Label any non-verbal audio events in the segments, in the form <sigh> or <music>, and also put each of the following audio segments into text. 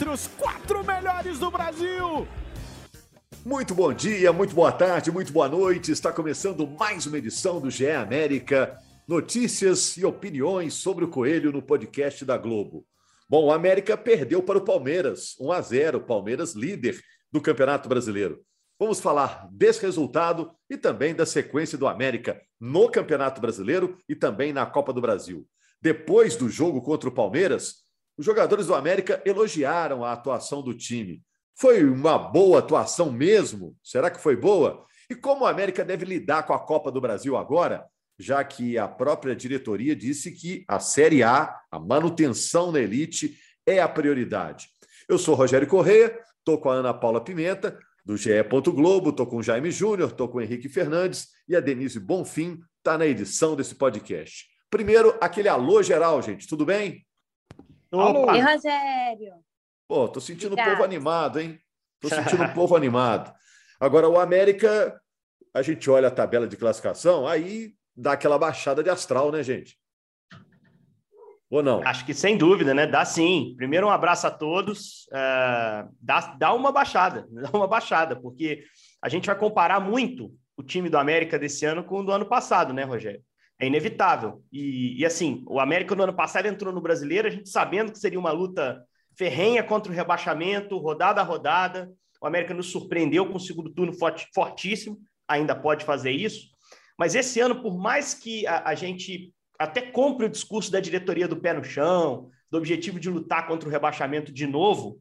Entre os quatro melhores do Brasil! Muito bom dia, muito boa tarde, muito boa noite. Está começando mais uma edição do GE América. Notícias e opiniões sobre o Coelho no podcast da Globo. Bom, o América perdeu para o Palmeiras, 1 a 0, Palmeiras líder do Campeonato Brasileiro. Vamos falar desse resultado e também da sequência do América no Campeonato Brasileiro e também na Copa do Brasil. Depois do jogo contra o Palmeiras, os jogadores do América elogiaram a atuação do time. Foi uma boa atuação mesmo? Será que foi boa? E como o América deve lidar com a Copa do Brasil agora? já que a própria diretoria disse que a Série A, a manutenção na elite, é a prioridade. Eu sou Rogério Corrêa, estou com a Ana Paula Pimenta, do GE. Globo, estou com o Jaime Júnior, estou com o Henrique Fernandes e a Denise Bonfim está na edição desse podcast. Primeiro, aquele alô geral, gente, tudo bem? Opa. Oi, Rogério. Pô, tô sentindo Obrigada. o povo animado, hein? Tô <laughs> sentindo o povo animado. Agora, o América, a gente olha a tabela de classificação, aí dá aquela baixada de astral, né, gente? Ou não? Acho que sem dúvida, né? Dá sim. Primeiro, um abraço a todos. Uh, dá, dá uma baixada, <laughs> dá uma baixada, porque a gente vai comparar muito o time do América desse ano com o do ano passado, né, Rogério? É inevitável. E, e assim, o América no ano passado entrou no brasileiro, a gente sabendo que seria uma luta ferrenha contra o rebaixamento, rodada a rodada. O América nos surpreendeu com o segundo turno fortíssimo, ainda pode fazer isso. Mas esse ano, por mais que a, a gente até compre o discurso da diretoria do pé no chão, do objetivo de lutar contra o rebaixamento de novo,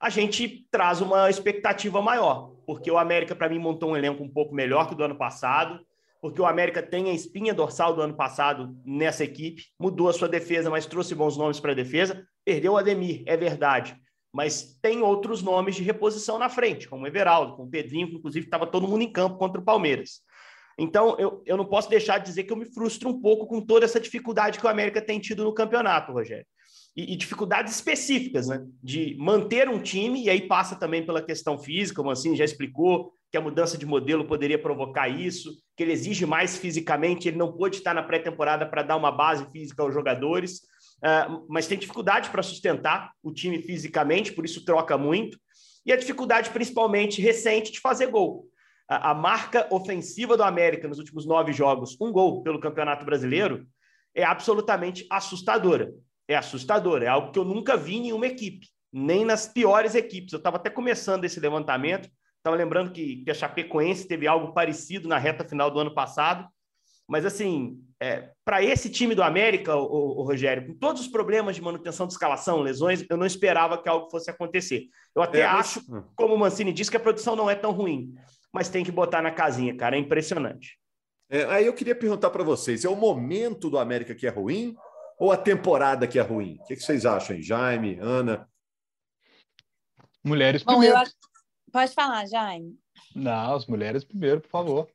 a gente traz uma expectativa maior, porque o América, para mim, montou um elenco um pouco melhor que o do ano passado, porque o América tem a espinha dorsal do ano passado nessa equipe, mudou a sua defesa, mas trouxe bons nomes para a defesa, perdeu o Ademir, é verdade, mas tem outros nomes de reposição na frente, como o Everaldo, como o Pedrinho, que inclusive estava todo mundo em campo contra o Palmeiras. Então, eu, eu não posso deixar de dizer que eu me frustro um pouco com toda essa dificuldade que o América tem tido no campeonato, Rogério. E, e, dificuldades específicas, né? De manter um time, e aí passa também pela questão física, como assim já explicou, que a mudança de modelo poderia provocar isso, que ele exige mais fisicamente, ele não pôde estar na pré-temporada para dar uma base física aos jogadores, uh, mas tem dificuldade para sustentar o time fisicamente, por isso troca muito, e a dificuldade principalmente recente de fazer gol a, a marca ofensiva do América nos últimos nove jogos, um gol pelo Campeonato Brasileiro, é absolutamente assustadora. É assustadora, é algo que eu nunca vi em nenhuma equipe, nem nas piores equipes. Eu estava até começando esse levantamento, estava lembrando que, que a Chapecoense teve algo parecido na reta final do ano passado, mas assim, é, para esse time do América, o, o, Rogério, com todos os problemas de manutenção de escalação, lesões, eu não esperava que algo fosse acontecer. Eu até é, acho, mas... como o Mancini disse, que a produção não é tão ruim mas tem que botar na casinha, cara. É impressionante. É, aí eu queria perguntar para vocês: é o momento do América que é ruim ou a temporada que é ruim? O que, vocês acham, Jaime, Ana? Mulheres Bom, primeiro. Pode falar, Jaime. Não, as mulheres primeiro, por favor.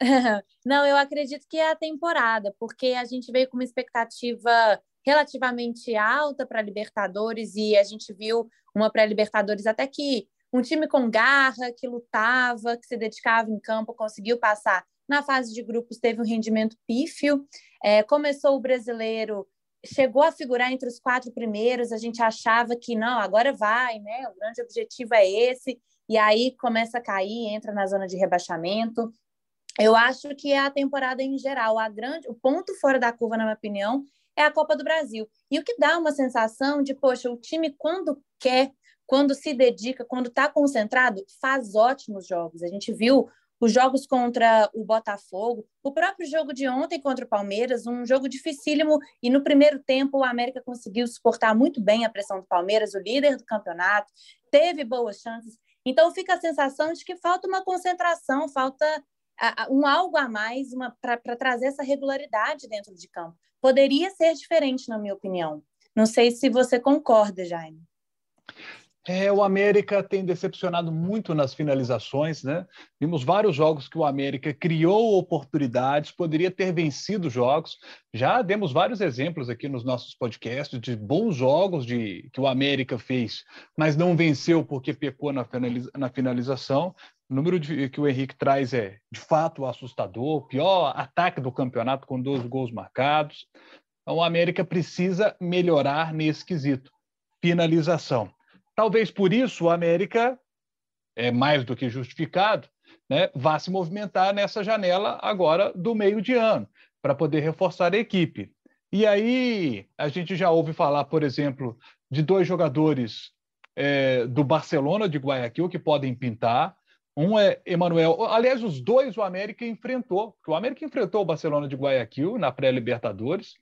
<laughs> Não, eu acredito que é a temporada, porque a gente veio com uma expectativa relativamente alta para Libertadores e a gente viu uma pré-Libertadores até que um time com garra, que lutava, que se dedicava em campo, conseguiu passar na fase de grupos, teve um rendimento pífio. É, começou o brasileiro, chegou a figurar entre os quatro primeiros, a gente achava que não, agora vai, né? O grande objetivo é esse, e aí começa a cair, entra na zona de rebaixamento. Eu acho que é a temporada em geral, a grande, o ponto fora da curva, na minha opinião, é a Copa do Brasil. E o que dá uma sensação de, poxa, o time quando quer quando se dedica, quando está concentrado, faz ótimos jogos. A gente viu os jogos contra o Botafogo, o próprio jogo de ontem contra o Palmeiras, um jogo dificílimo, e no primeiro tempo o América conseguiu suportar muito bem a pressão do Palmeiras, o líder do campeonato, teve boas chances. Então fica a sensação de que falta uma concentração, falta um algo a mais para trazer essa regularidade dentro de campo. Poderia ser diferente, na minha opinião. Não sei se você concorda, Jaime. É, o América tem decepcionado muito nas finalizações, né? Vimos vários jogos que o América criou oportunidades, poderia ter vencido jogos. Já demos vários exemplos aqui nos nossos podcasts de bons jogos de que o América fez, mas não venceu porque pecou na, finaliza, na finalização. O número de, que o Henrique traz é de fato assustador, pior ataque do campeonato com 12 gols marcados. Então, o América precisa melhorar nesse quesito, finalização. Talvez por isso o América é mais do que justificado, né, vá se movimentar nessa janela agora do meio de ano, para poder reforçar a equipe. E aí a gente já ouve falar, por exemplo, de dois jogadores é, do Barcelona de Guayaquil que podem pintar. Um é Emanuel. Aliás, os dois o América enfrentou. O América enfrentou o Barcelona de Guayaquil na pré-Libertadores.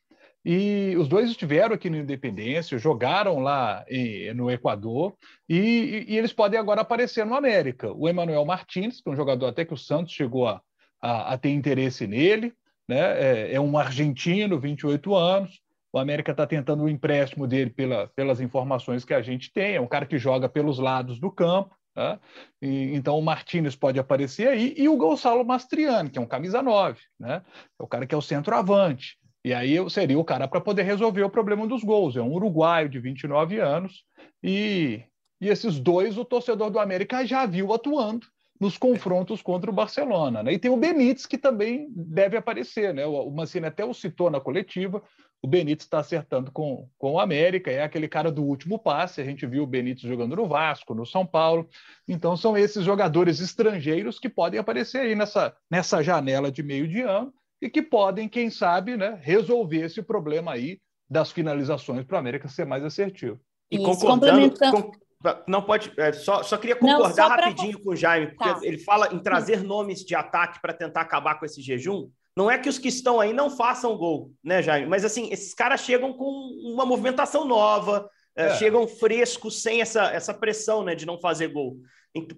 E os dois estiveram aqui no Independência, jogaram lá em, no Equador, e, e, eles podem agora aparecer no América. O Emanuel Martins, que é um jogador até que o Santos chegou a, a, a ter interesse nele, né? é, é, um argentino, 28 anos. O América está tentando o empréstimo dele pela, pelas informações que a gente tem. É um cara que joga pelos lados do campo. Né? E, então o Martins pode aparecer aí, e o Gonçalo Mastriani, que é um camisa 9, né? é o cara que é o centroavante. E aí seria o cara para poder resolver o problema dos gols. É um uruguaio de 29 anos e, e esses dois o torcedor do América já viu atuando nos confrontos contra o Barcelona. Né? E tem o Benítez, que também deve aparecer. Né? O Mancini até o citou na coletiva. O Benítez está acertando com, com o América, é aquele cara do último passe. A gente viu o Benítez jogando no Vasco, no São Paulo. Então, são esses jogadores estrangeiros que podem aparecer aí nessa, nessa janela de meio de ano e que podem, quem sabe, né, resolver esse problema aí das finalizações para o América ser mais assertivo. E Isso, concordando, com, não pode, é, só, só queria concordar não, rapidinho com o Jaime, porque tá. ele fala em trazer nomes de ataque para tentar acabar com esse jejum. Não é que os que estão aí não façam gol, né, Jaime? Mas assim, esses caras chegam com uma movimentação nova, é. É, chegam frescos, sem essa, essa pressão né, de não fazer gol.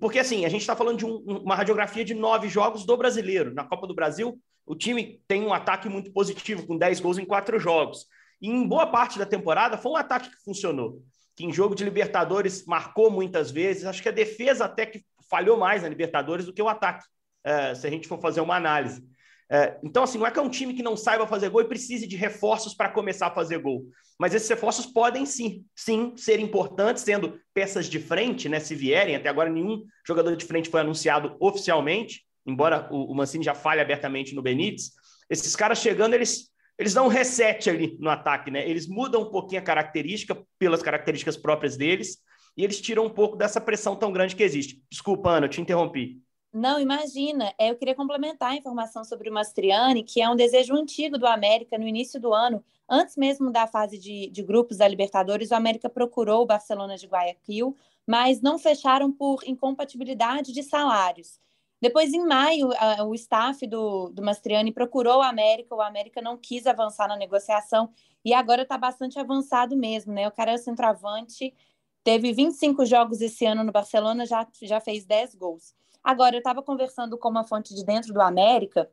Porque assim, a gente está falando de um, uma radiografia de nove jogos do brasileiro. Na Copa do Brasil, o time tem um ataque muito positivo, com 10 gols em quatro jogos. E em boa parte da temporada foi um ataque que funcionou. Que em jogo de Libertadores marcou muitas vezes. Acho que a defesa até que falhou mais na Libertadores do que o ataque, é, se a gente for fazer uma análise. É, então, assim, não é que é um time que não saiba fazer gol e precise de reforços para começar a fazer gol. Mas esses reforços podem sim, sim, ser importantes, sendo peças de frente, né? Se vierem, até agora nenhum jogador de frente foi anunciado oficialmente embora o, o Mancini já fale abertamente no Benítez, esses caras chegando, eles, eles dão um reset ali no ataque, né? Eles mudam um pouquinho a característica pelas características próprias deles e eles tiram um pouco dessa pressão tão grande que existe. Desculpa, Ana, eu te interrompi. Não, imagina. É, eu queria complementar a informação sobre o Mastriani, que é um desejo antigo do América no início do ano. Antes mesmo da fase de, de grupos da Libertadores, o América procurou o Barcelona de Guayaquil, mas não fecharam por incompatibilidade de salários. Depois, em maio, a, o staff do, do Mastriani procurou a América, o América não quis avançar na negociação e agora está bastante avançado mesmo, né? O cara é centroavante, teve 25 jogos esse ano no Barcelona, já, já fez 10 gols. Agora, eu estava conversando com uma fonte de dentro do América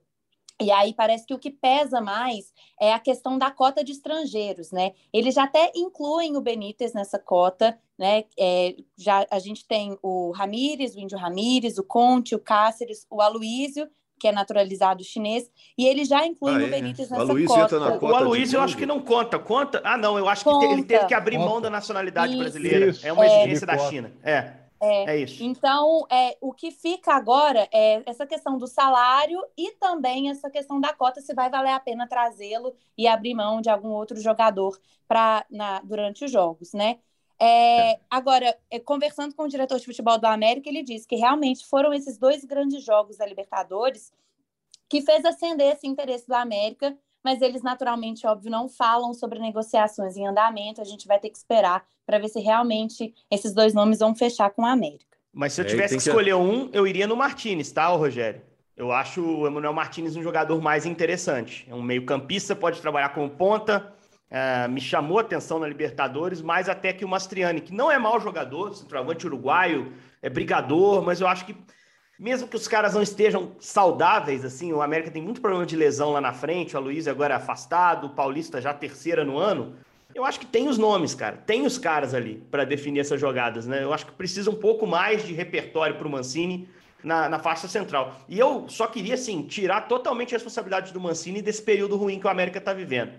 e aí parece que o que pesa mais é a questão da cota de estrangeiros, né? Eles já até incluem o Benítez nessa cota, né? É, já a gente tem o Ramires, o Índio Ramires, o Conte, o Cáceres, o Aloísio, que é naturalizado chinês, e ele já inclui ah, o é? Benítez nessa o cota. Na cota. O Aloysio eu acho que não conta. Conta? Ah, não, eu acho conta. que ele teve que abrir conta. mão da nacionalidade Isso. brasileira. Isso. É uma exigência é. da China. É. É, é isso. Então, é, o que fica agora é essa questão do salário e também essa questão da cota, se vai valer a pena trazê-lo e abrir mão de algum outro jogador pra, na, durante os jogos, né? É, é. Agora, é, conversando com o diretor de futebol do América, ele disse que realmente foram esses dois grandes jogos da Libertadores que fez acender esse interesse do América mas eles naturalmente, óbvio, não falam sobre negociações em andamento. A gente vai ter que esperar para ver se realmente esses dois nomes vão fechar com a América. Mas se eu tivesse que escolher um, eu iria no Martinez, tá, Rogério? Eu acho o Emanuel Martinez um jogador mais interessante. É um meio-campista, pode trabalhar como ponta. É, me chamou a atenção na Libertadores, mais até que o Mastriani, que não é mau jogador, centroavante uruguaio, é brigador, mas eu acho que mesmo que os caras não estejam saudáveis, assim, o América tem muito problema de lesão lá na frente, o Aloysio agora é afastado, o Paulista já terceira no ano, Eu acho que tem os nomes, cara. Tem os caras ali para definir essas jogadas, né? Eu acho que precisa um pouco mais de repertório para o Mancini na, na faixa central. E eu só queria, assim, tirar totalmente a responsabilidade do Mancini desse período ruim que o América está vivendo.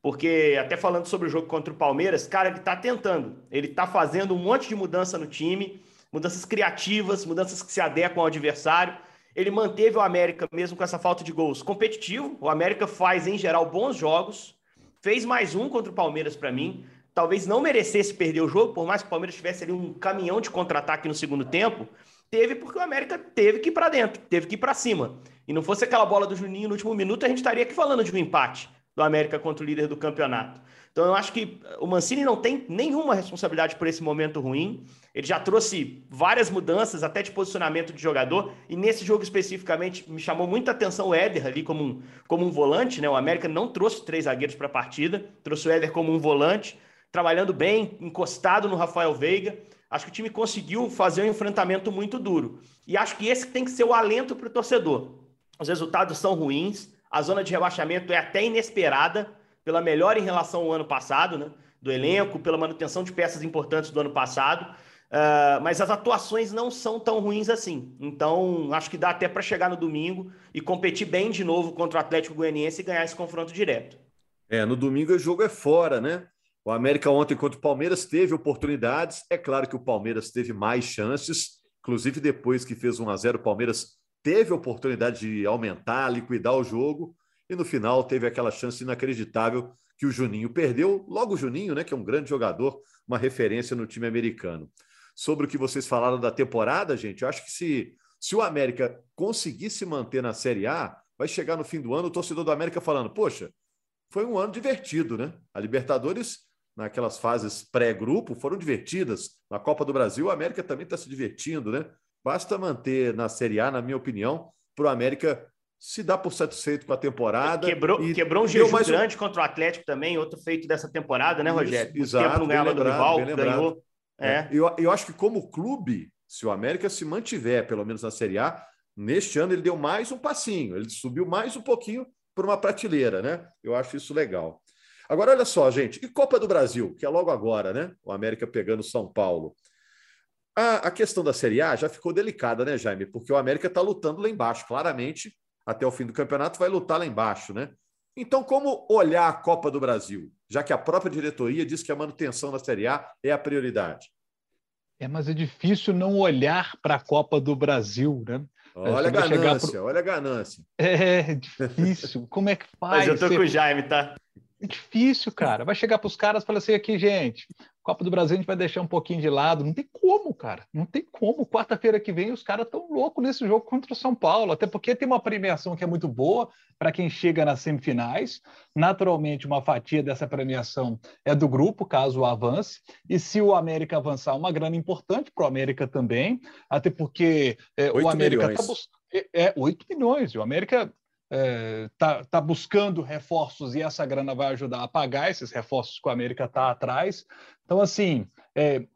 Porque, até falando sobre o jogo contra o Palmeiras, cara, ele está tentando. Ele está fazendo um monte de mudança no time, mudanças criativas, mudanças que se adequam ao adversário. Ele manteve o América, mesmo com essa falta de gols, competitivo. O América faz, em geral, bons jogos fez mais um contra o Palmeiras para mim. Talvez não merecesse perder o jogo, por mais que o Palmeiras tivesse ali um caminhão de contra-ataque no segundo tempo. Teve porque o América teve que ir para dentro, teve que ir para cima. E não fosse aquela bola do Juninho no último minuto, a gente estaria aqui falando de um empate do América contra o líder do campeonato. Então eu acho que o Mancini não tem nenhuma responsabilidade por esse momento ruim. Ele já trouxe várias mudanças, até de posicionamento de jogador, e nesse jogo especificamente me chamou muita atenção o Éder ali como um, como um volante, né? O América não trouxe três zagueiros para a partida, trouxe o Éder como um volante, trabalhando bem, encostado no Rafael Veiga. Acho que o time conseguiu fazer um enfrentamento muito duro. E acho que esse tem que ser o alento para o torcedor. Os resultados são ruins, a zona de rebaixamento é até inesperada pela melhora em relação ao ano passado, né? Do elenco, pela manutenção de peças importantes do ano passado. Uh, mas as atuações não são tão ruins assim. Então, acho que dá até para chegar no domingo e competir bem de novo contra o Atlético Goianiense e ganhar esse confronto direto. É, no domingo o jogo é fora, né? O América ontem contra o Palmeiras teve oportunidades. É claro que o Palmeiras teve mais chances, inclusive depois que fez 1 a 0 o Palmeiras teve oportunidade de aumentar, liquidar o jogo, e no final teve aquela chance inacreditável que o Juninho perdeu. Logo o Juninho, né, que é um grande jogador, uma referência no time americano. Sobre o que vocês falaram da temporada, gente, eu acho que se, se o América conseguir se manter na Série A, vai chegar no fim do ano o torcedor do América falando: poxa, foi um ano divertido, né? A Libertadores, naquelas fases pré-grupo, foram divertidas. Na Copa do Brasil, o América também está se divertindo, né? Basta manter na Série A, na minha opinião, para o América se dá por satisfeito com a temporada. Quebrou, quebrou um jejum mais grande um... contra o Atlético também, outro feito dessa temporada, né, Rogério? Isso, exato, não ganhava lembrado, do rival, ganhou. É. é. Eu, eu acho que como clube, se o América se mantiver, pelo menos na Série A, neste ano ele deu mais um passinho, ele subiu mais um pouquinho por uma prateleira, né? Eu acho isso legal. Agora, olha só, gente, e Copa do Brasil, que é logo agora, né? O América pegando São Paulo. A, a questão da Série A já ficou delicada, né, Jaime? Porque o América está lutando lá embaixo, claramente até o fim do campeonato, vai lutar lá embaixo, né? Então, como olhar a Copa do Brasil, já que a própria diretoria diz que a manutenção da Série A é a prioridade? É, mas é difícil não olhar para a Copa do Brasil, né? Olha a ganância, pro... olha a ganância. É, difícil. <laughs> Como é que faz? Mas eu tô com o Jaime, tá? É difícil, cara. Vai chegar para os caras e falar assim: aqui, gente, Copa do Brasil a gente vai deixar um pouquinho de lado. Não tem como, cara. Não tem como. Quarta-feira que vem os caras estão loucos nesse jogo contra o São Paulo. Até porque tem uma premiação que é muito boa para quem chega nas semifinais. Naturalmente, uma fatia dessa premiação é do grupo, caso avance. E se o América avançar, uma grana importante para o América também. Até porque é, o América está buscando. É, 8 milhões. O América está é, tá, tá buscando reforços e essa grana vai ajudar a pagar esses reforços que o América está atrás. Então, assim, é,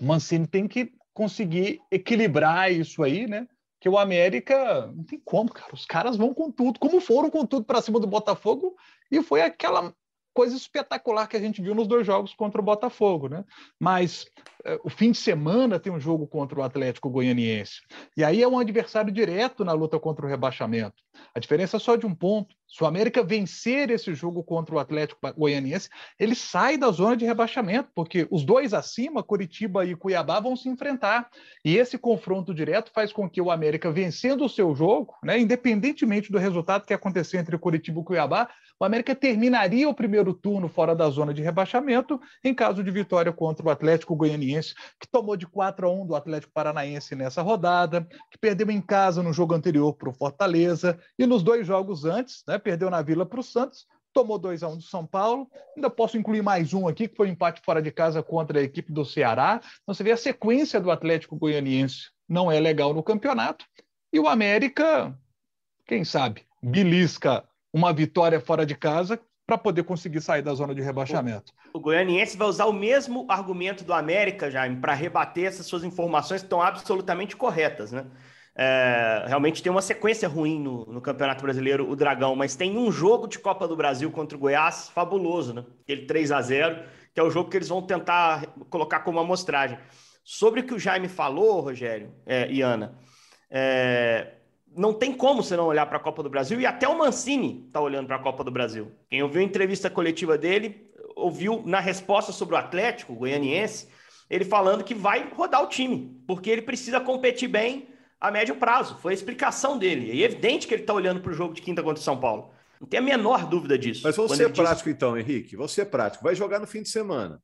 Mancini tem que conseguir equilibrar isso aí, né? Que o América não tem como, cara. Os caras vão com tudo, como foram com tudo para cima do Botafogo, e foi aquela coisa espetacular que a gente viu nos dois jogos contra o Botafogo, né? Mas é, o fim de semana tem um jogo contra o Atlético Goianiense. E aí é um adversário direto na luta contra o rebaixamento. A diferença é só de um ponto. Se o América vencer esse jogo contra o Atlético Goianiense, ele sai da zona de rebaixamento, porque os dois acima, Curitiba e Cuiabá, vão se enfrentar. E esse confronto direto faz com que o América, vencendo o seu jogo, né, independentemente do resultado que acontecer entre Curitiba e Cuiabá, o América terminaria o primeiro turno fora da zona de rebaixamento em caso de vitória contra o Atlético Goianiense, que tomou de 4 a 1 do Atlético Paranaense nessa rodada, que perdeu em casa no jogo anterior para o Fortaleza e nos dois jogos antes, né, perdeu na Vila para o Santos, tomou 2 a 1 um do São Paulo. Ainda posso incluir mais um aqui, que foi um empate fora de casa contra a equipe do Ceará. Então você vê a sequência do Atlético Goianiense não é legal no campeonato. E o América, quem sabe, belisca uma vitória fora de casa para poder conseguir sair da zona de rebaixamento. O, o Goianiense vai usar o mesmo argumento do América, Jaime, para rebater essas suas informações que estão absolutamente corretas, né? É, realmente tem uma sequência ruim no, no, Campeonato Brasileiro, o Dragão, mas tem um jogo de Copa do Brasil contra o Goiás fabuloso, né? Aquele 3 a 0 que é o jogo que eles vão tentar colocar como amostragem. Sobre o que o Jaime falou, Rogério é, e Ana, é, não tem como você não olhar para a Copa do Brasil, e até o Mancini está olhando para a Copa do Brasil. Quem ouviu a entrevista coletiva dele, ouviu na resposta sobre o Atlético, o goianiense, ele falando que vai rodar o time, porque ele precisa competir bem a médio prazo. Foi a explicação dele. É evidente que ele está olhando para o jogo de quinta contra o São Paulo. Não tem a menor dúvida disso. Mas vamos ser prático, então, Henrique. Vamos ser prático. Vai jogar no fim de semana.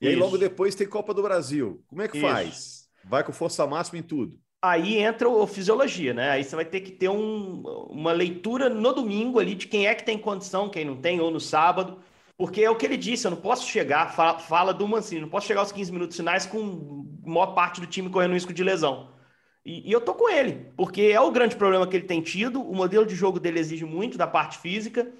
E Isso. aí logo depois tem Copa do Brasil. Como é que Isso. faz? Vai com força máxima em tudo. Aí entra a fisiologia, né? Aí você vai ter que ter um, uma leitura no domingo ali de quem é que tem condição, quem não tem, ou no sábado. Porque é o que ele disse, eu não posso chegar, fala, fala do Mancini, não posso chegar aos 15 minutos finais com a maior parte do time correndo risco de lesão. E, e, eu tô com ele, porque é o grande problema que ele tem tido, o modelo de jogo dele exige muito da parte física,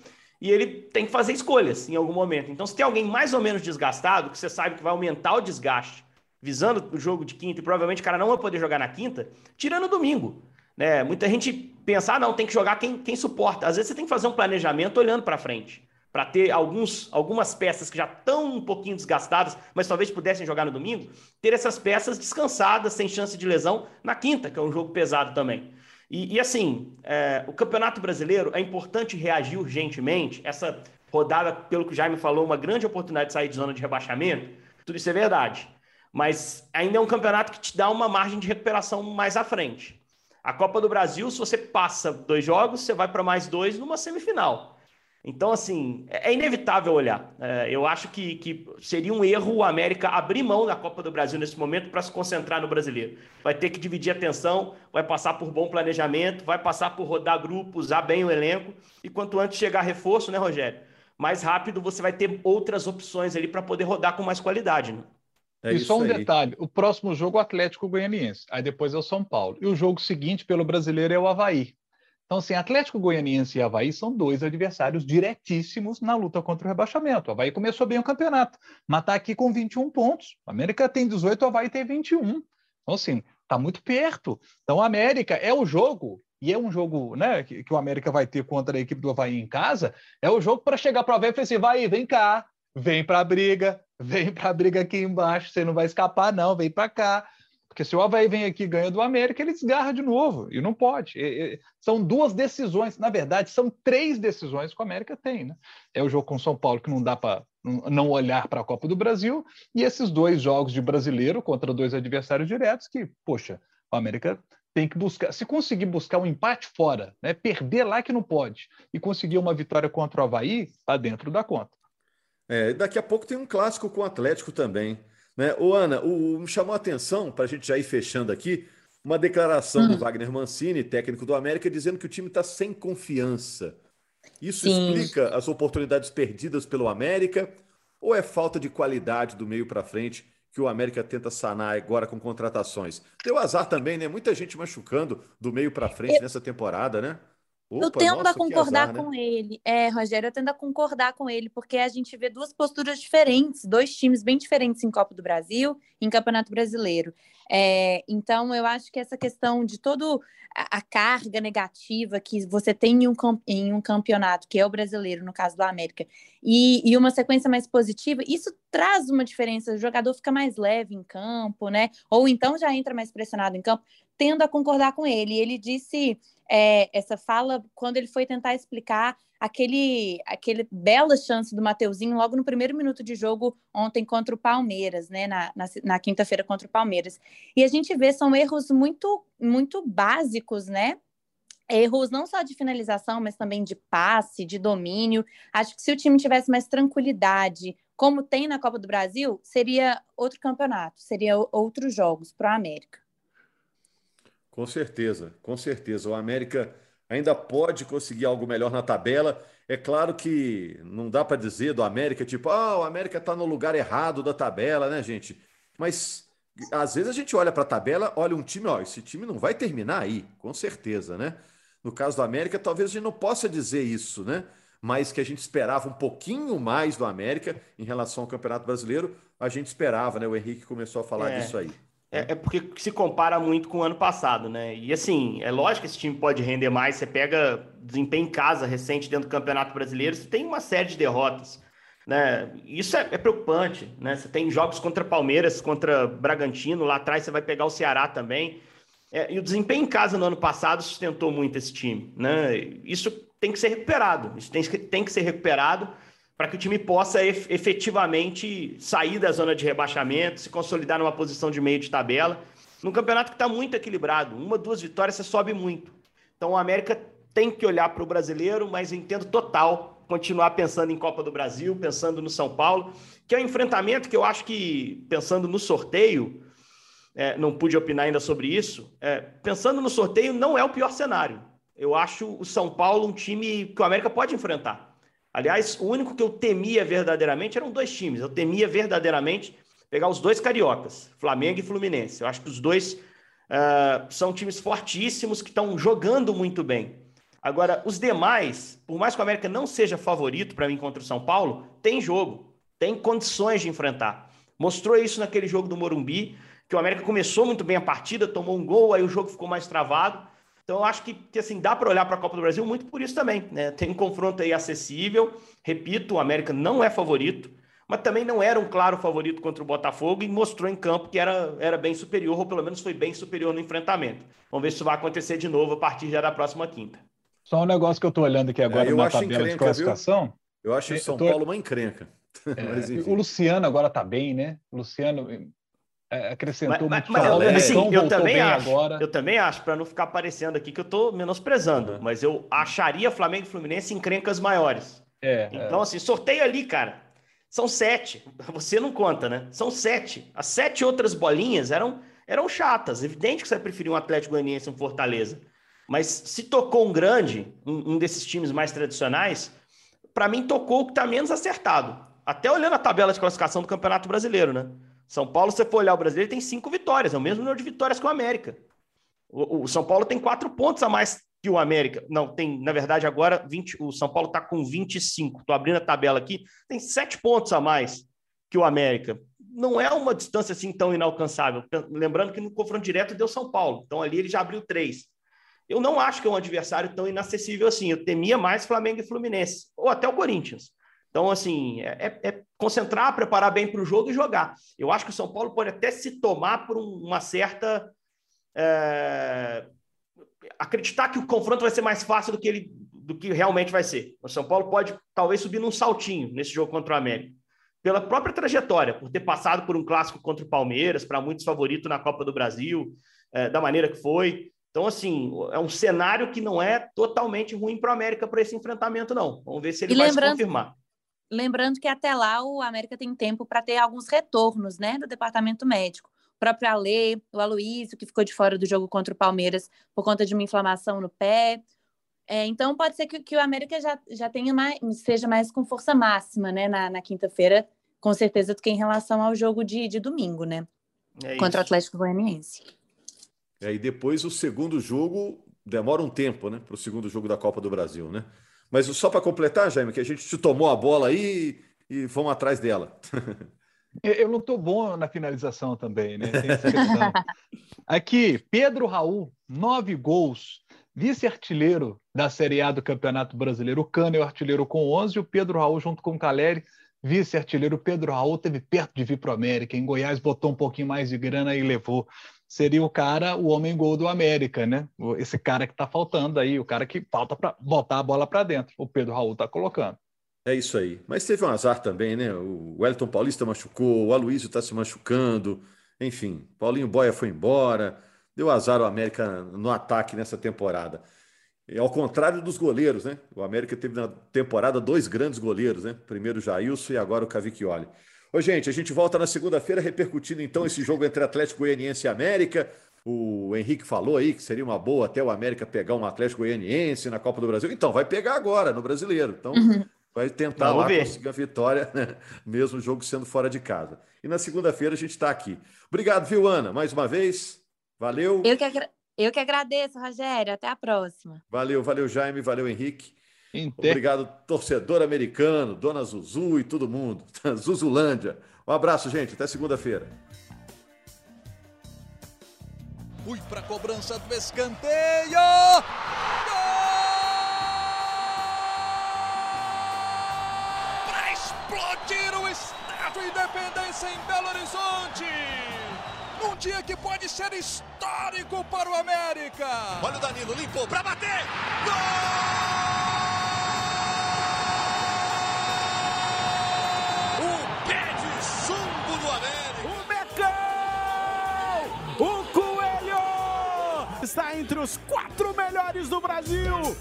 e ele tem que fazer escolhas em algum momento. Então, se tem alguém mais ou menos desgastado, que você sabe que vai aumentar o desgaste, visando o jogo de quinta, e provavelmente o cara não vai poder jogar na quinta, tira no domingo. Né? Muita gente pensa, ah, não, tem que jogar quem, quem suporta. Às vezes você tem que fazer um planejamento olhando para frente para ter alguns, algumas peças que já estão um pouquinho desgastadas, mas talvez pudessem jogar no domingo, ter essas peças descansadas, sem chance de lesão, na quinta, que é um jogo pesado também. E, e assim, é, o Campeonato Brasileiro é importante reagir urgentemente. Essa rodada, pelo que o Jaime falou, uma grande oportunidade de sair de zona de rebaixamento, tudo isso é verdade. Mas ainda é um campeonato que te dá uma margem de recuperação mais à frente. A Copa do Brasil, se você passa dois jogos, você vai para mais dois numa semifinal. Então, assim, é, é inevitável olhar. É, eu acho que, que seria um erro o América abrir mão da Copa do Brasil nesse momento para se concentrar no brasileiro. Vai ter que dividir a atenção, vai passar por bom planejamento, vai passar por rodar grupo, usar bem o elenco. E quanto antes chegar reforço, né, Rogério? Mais rápido você vai ter outras opções ali para poder rodar com mais qualidade. Né? É e só um aí. detalhe: o próximo jogo é o Atlético Goianiense, aí depois é o São Paulo. E o jogo seguinte pelo brasileiro é o Havaí. Então, assim, Atlético Goianiense e Havaí são dois adversários diretíssimos na luta contra o rebaixamento. O Havaí começou bem o campeonato, mas está aqui com 21 pontos. O América tem 18, o Havaí tem 21. Então, assim, está muito perto. Então, a América é o jogo, e é um jogo né, que, que, o América vai ter contra a equipe do Havaí em casa, é o jogo para chegar para o Havaí e falar assim, vai, vem cá, vem para a briga, vem para a briga aqui embaixo, você não vai escapar não, vem para cá. Porque se o Havaí vem aqui e ganha do América, ele desgarra de novo, e não pode. E, e, são duas decisões, na verdade, são três decisões que o América tem. Né? É o jogo com São Paulo, que não dá para não olhar para a Copa do Brasil, e esses dois jogos de brasileiro contra dois adversários diretos, que, poxa, o América tem que buscar, se conseguir buscar um empate fora, né, perder lá que não pode, e conseguir uma vitória contra o Havaí, está dentro da conta. É, daqui a pouco tem um clássico com o Atlético também. Né? Ô, Ana, o, me chamou a atenção, para a gente já ir fechando aqui, uma declaração hum. do Wagner Mancini, técnico do América, dizendo que o time está sem confiança. Isso Sim. explica as oportunidades perdidas pelo América ou é falta de qualidade do meio para frente que o América tenta sanar agora com contratações? Deu azar também, né? Muita gente machucando do meio para frente nessa temporada, né? Opa, eu tendo nossa, a concordar azar, né? com ele. É, Rogério, eu tendo a concordar com ele, porque a gente vê duas posturas diferentes, dois times bem diferentes em Copa do Brasil e em Campeonato Brasileiro. É, então, eu acho que essa questão de toda a, carga negativa que você tem em um, em um campeonato, que é o brasileiro, no caso do América, e, e uma sequência mais positiva, isso traz uma diferença. O jogador fica mais leve em campo, né? Ou então já entra mais pressionado em campo, tendo a concordar com ele. Ele disse é, essa fala quando ele foi tentar explicar aquele, aquele bela chance do Mateuzinho logo no primeiro minuto de jogo ontem contra o Palmeiras, né, na, na, na quinta-feira contra o Palmeiras. E a gente vê são erros muito muito básicos, né? Erros não só de finalização, mas também de passe, de domínio. Acho que se o time tivesse mais tranquilidade, como tem na Copa do Brasil, seria outro campeonato, seria outros jogos para o América. Com certeza, com certeza. O América ainda pode conseguir algo melhor na tabela. É claro que não dá para dizer do América, tipo, ah, o América está no lugar errado da tabela, né, gente? Mas às vezes a gente olha para a tabela, olha um time, ó, esse time não vai terminar aí, com certeza, né? No caso do América, talvez a gente não possa dizer isso, né? Mas que a gente esperava um pouquinho mais do América em relação ao Campeonato Brasileiro, a gente esperava, né? O Henrique começou a falar é. disso aí. É, é, porque se compara muito com o ano passado, né? E assim, é lógico que esse time pode render mais. Você pega desempenho em casa recente dentro do Campeonato Brasileiro, você tem uma série de derrotas. Né? Isso é, é, preocupante. Né? Você tem jogos contra Palmeiras, contra Bragantino, lá atrás você vai pegar o Ceará também. É, e o desempenho em casa no ano passado sustentou muito esse time. Né? Isso tem que ser recuperado. Isso tem, tem que ser recuperado para que o time possa efetivamente sair da zona de rebaixamento, se consolidar numa posição de meio de tabela. Num campeonato que está muito equilibrado, uma, duas vitórias, você sobe muito. Então o América tem que olhar para o brasileiro, mas entendo total continuar pensando em Copa do Brasil, pensando no São Paulo, que é um enfrentamento que eu acho que, pensando no sorteio, é, não pude opinar ainda sobre isso, é, pensando no sorteio, não é o pior cenário. Eu acho o São Paulo um time que o América pode enfrentar. Aliás, o único que eu temia verdadeiramente eram dois times. Eu temia verdadeiramente pegar os dois cariocas, Flamengo e Fluminense. Eu acho que os dois uh, são times fortíssimos que estão jogando muito bem. Agora, os demais, por mais que o América não seja favorito para mim contra o São Paulo, tem jogo, tem condições de enfrentar. Mostrou isso naquele jogo do Morumbi, que o América começou muito bem a partida, tomou um gol, aí o jogo ficou mais travado. Então, eu acho que, que assim, dá para olhar para a Copa do Brasil muito por isso também. Né? Tem um confronto aí acessível. Repito, o América não é favorito, mas também não era um claro favorito contra o Botafogo e mostrou em campo que era, era bem superior, ou pelo menos foi bem superior no enfrentamento. Vamos ver se isso vai acontecer de novo a partir já da próxima quinta. Só um negócio que eu estou olhando aqui agora é, na tabela encrenca, de classificação. Viu? Eu acho o São tô... Paulo uma encrenca. <laughs> É, o Luciano agora está bem, né? O Luciano é, acrescentou mas, muito. Mas, mas, assim, eu também acho. Agora. Eu também acho, para não ficar parecendo aqui que eu estou menosprezando, uhum. mas eu acharia Flamengo e Fluminense encrencas maiores. É, então, é. assim, sorteio ali, cara. São sete. <laughs> Você não conta, né? São sete. As sete outras bolinhas eram, eram chatas. Evidente que você preferiu um Atlético Goianiense e um Fortaleza. Mas se tocou um grande, um, um desses times mais tradicionais, para mim tocou o que está menos acertado. Até olhando a tabela de classificação do Campeonato Brasileiro, né? São Paulo, se você for olhar o brasileiro, tem cinco vitórias, é o mesmo número de vitórias que o América. O, o São Paulo tem quatro pontos a mais que o América. Não, tem, na verdade, agora 20, o São Paulo está com 25. Estou abrindo a tabela aqui, tem sete pontos a mais que o América. Não é uma distância assim tão inalcançável. Lembrando que no confronto direto deu São Paulo. Então ali ele já abriu três. Eu não acho que é um adversário tão inacessível assim. Eu temia mais Flamengo e Fluminense, ou até o Corinthians. Então, assim, é, é, é concentrar, preparar bem para o jogo e jogar. Eu acho que o São Paulo pode até se tomar por uma certa. É, acreditar que o confronto vai ser mais fácil do que ele do que realmente vai ser. O São Paulo pode talvez subir num saltinho nesse jogo contra o América. Pela própria trajetória, por ter passado por um clássico contra o Palmeiras, para muitos favorito na Copa do Brasil, é, da maneira que foi. Então, assim, é um cenário que não é totalmente ruim para o América para esse enfrentamento, não. Vamos ver se ele e vai se confirmar. Lembrando que até lá o América tem tempo para ter alguns retornos, né, do departamento médico. O próprio Ale, o Aloysio, que ficou de fora do jogo contra o Palmeiras por conta de uma inflamação no pé. É, então pode ser que, que, o América já, já tenha mais, seja mais com força máxima, né, na, na quinta-feira, com certeza, do que em relação ao jogo de, de domingo, né? É contra o Atlético Goianiense. É, e depois o segundo jogo demora um tempo, né? Para o segundo jogo da Copa do Brasil, né? Mas só para completar, Jaime, que a gente te tomou a bola aí e vamos atrás dela. Eu não estou bom na finalização também, né? <laughs> Aqui, Pedro Raul, nove gols, vice-artilheiro da Série A do Campeonato Brasileiro. O Cano é o artilheiro com 11 e o Pedro Raul, junto com o Caleri, vice-artilheiro. Pedro Raul teve perto de vir para o América. Em Goiás botou um pouquinho mais de grana e levou seria o cara, o homem gol do América, né? Esse cara que está faltando aí, o cara que falta para botar a bola para dentro. O Pedro Raul está colocando. É isso aí. Mas teve um azar também, né? O Wellington Paulista machucou, o Aloysio está se machucando. Enfim, Paulinho Boia foi embora. Deu azar o América no ataque nessa temporada. E ao contrário dos goleiros, né? O América teve na temporada dois grandes goleiros, né? Primeiro o Jailson e agora o Cavicchioli. Ô, gente, a gente volta na segunda-feira repercutindo então esse jogo entre Atlético Goianiense e América. O Henrique falou aí que seria uma boa até o América pegar um Atlético Goianiense na Copa do Brasil. Então, vai pegar agora no Brasileiro. Então, uhum. vai tentar Vamos lá ver. conseguir a vitória, né? <laughs> mesmo o jogo sendo fora de casa. E na segunda-feira a gente está aqui. Obrigado, viu, Ana? Mais uma vez. Valeu. Eu que, agra... Eu que agradeço, Rogério. Até a próxima. Valeu, valeu, Jaime. Valeu, Henrique. Inter... Obrigado, torcedor americano, Dona Zuzu e todo mundo. <laughs> Zuzulândia. Um abraço, gente. Até segunda-feira. Fui para cobrança do escanteio. Gol! Para explodir o Estádio Independência em Belo Horizonte. Num dia que pode ser histórico para o América. Olha o Danilo, limpou para bater. Gol! Está entre os quatro melhores do Brasil.